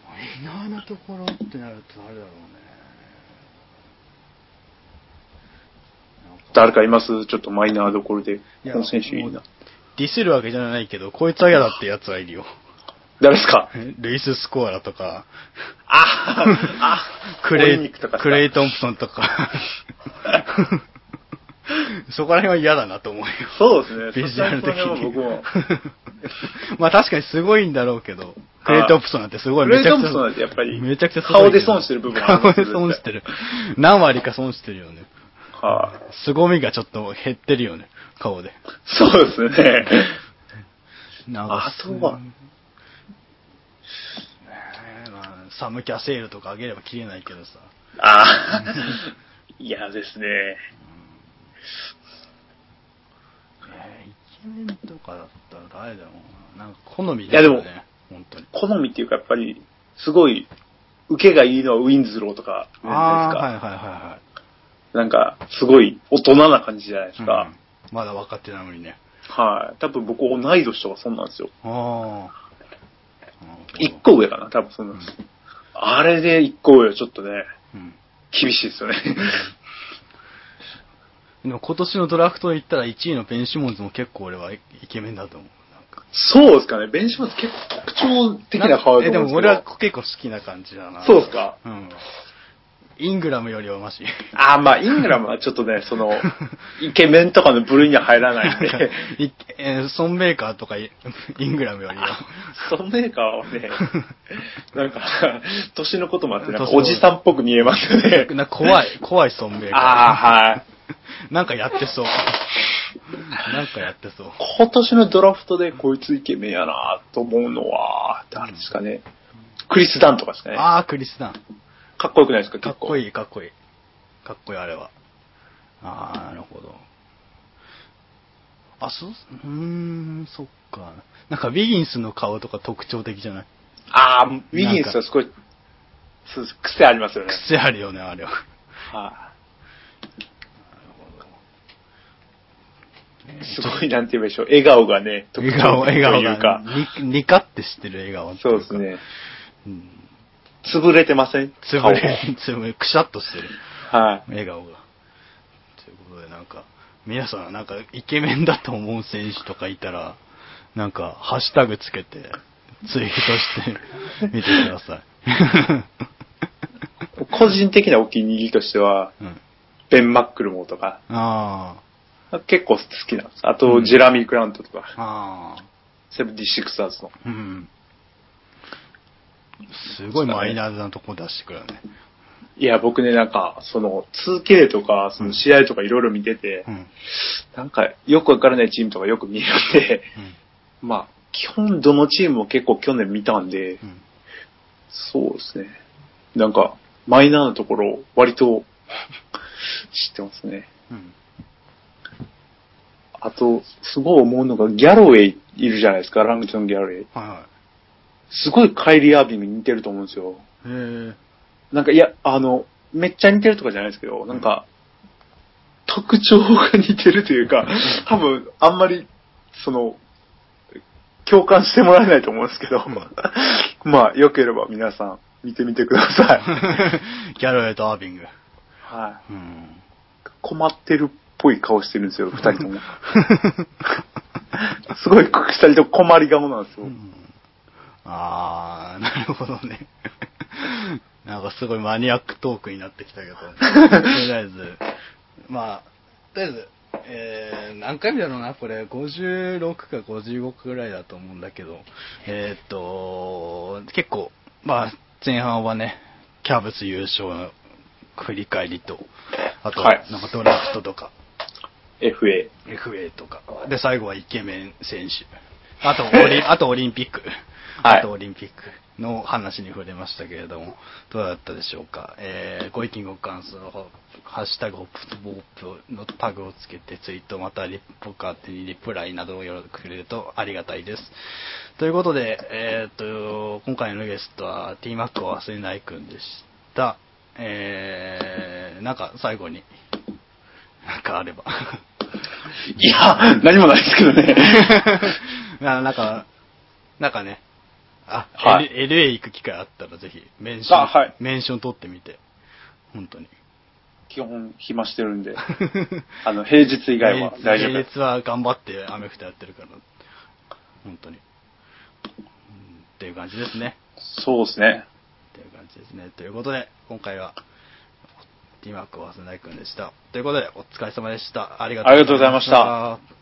マイナーなところってなると誰だろうね。なんか誰かいます？ちょっとマイナーどころで。この選手いいな。ディスるわけじゃないけど、こいつは嫌だってやつはいるよ。誰ですか？ルイス・スコアラとか、ああ、クレイクレイ・トンプソンとか。そこら辺は嫌だなと思うよ。そうですね。ビジュアル的に僕も。。まあ確かにすごいんだろうけど、クレイ・トンプソンなんてすごいクレイ・めちゃくちゃ。トンプソンなんてやっぱり、めちゃくちゃすごいけど顔で損してる部分顔で損してる。何割か損してるよね。はい、凄みがちょっと減ってるよね。顔で。そうですね。なんあとはねえまあサムキャセールとかあげれば切れないけどさ。ああ、嫌ですね。えーイケメンとかだったら誰だろうな。なんか好みだよいやでね。本当に。好みっていうかやっぱり、すごい、受けがいいのはウィンズローとかああ。はいはいはいはい。なんか、すごい大人な感じじゃないですか。うんまだ若手なのにね。はい。多分僕同い年とかそんなんですよ。ああ。一個上かな多分そんなんです。あれで一個上はちょっとね、うん。厳しいですよね。でも今年のドラフトで言ったら1位のベン・シモンズも結構俺はイケメンだと思う。そうですかね。ベンチマンって結構特徴的な顔で。えでも俺は結構好きな感じだな。そうですか？うん。イングラムよりはマシ。ああ、まあ、イングラムはちょっとね、その、イケメンとかの部類には入らないんで。いえーソンメーカーとかイイングラムよりは。ソンメーカーはね、なんか、年のこともあって、なんかおじさんっぽく見えますよね。な怖い、怖いソンメーカー。ああ、はい。なんかやってそう。なんかやってそう。今年のドラフトでこいつイケメンやなと思うのは、誰ですかね。クリス・ダンとかですね。ああ、クリスダン。かっこよくないですか？かっこいい、かっこいい。かっこいい、あれは。ああ、なるほど。あ、そう、うーん、そっか。なんか、ビギンスの顔とか特徴的じゃない？ああ、ウィギンスはすごい、そうです癖ありますよね。癖あるよね、あれは。はい。すごい、なんて言えばいいでしょう。笑顔がね、特笑顔、徴的笑顔というかが。。に、にかってしてる笑顔そうです。ね。うん。潰れてません？つぶれ、つぶれ、くしゃっとしてる。顔はい。笑顔が。ということで、なんか、皆さん、なんか、イケメンだと思う選手とかいたら、なんか、ハッシュタグつけて、ツイートしてみてください。個人的なお気に入りとしては、うん、ベン・マックルモーとか、あ結構好きなんです。あと、うんジェラミー・クラントとか、あ、ああ、セブンティシクサーズの。うん。すごいマイナーなとこ出してくるよね。いや、僕ね、なんか、その、2K とか、その試合とかいろいろ見てて、うん。なんか、よくわからないチームとかよく見えるんで、うん。まあ、基本どのチームも結構去年見たんで、うん。そうですね。なんか、マイナーなところ、割と、知ってますね。うん。あと、すごい思うのが、ギャロウェイいるじゃないですか、ラングトン・ギャロウェイ。はいはすごいカイリー・アービングに似てると思うんですよ。い。へえ。なんか、いや、あの、めっちゃ似てるとかじゃないですけど、なんか、特徴が似てるというか、多分、あんまり、その、共感してもらえないと思うんですけど、まあ、よければ皆さん、見てみてください。ギャロウェイとアービング。はい。うん。困ってるっぽい顔してるんですよ、二人とも。すごい、二人とも困り顔なんですよ。あー、なるほどね。なんかすごいマニアックトークになってきたけど、とりあえず、まあ、とりあえず、えー、何回目だろうな、これ、56か55かぐらいだと思うんだけど、えーっと、結構、まあ、前半はね、キャブス優勝の振り返りと、あと、はいなんかドラフトとか、FA。FA とか。で、最後はイケメン選手。あと、オリあとオリンピック。はいあとオリンピックの話に触れましたけれども、どうだったでしょうか？えー、ご意見ご感想のハッシュタグホップボップのタグをつけてツイートまたはリポカーにリプライなどをよろくれるとありがたいです。ということで、えーっと、今回のゲストは T マックを忘れないくんでした。えー、なんか最後に、なんかあれば。いや、何もないですけどね。ななんか、なんかね、あ、はい L- LA 行く機会あったらぜひ、メンション、あはいメンション取ってみて、本当に。基本暇してるんで、あの、平日以外は大丈夫。平日は頑張ってアメフトやってるから、本当に。うんっていう感じですね。そうですね。っていう感じですね。ということで、今回は、ティーマークはせないくんでした。ということで、お疲れ様でした。ありがありがとうございましたた。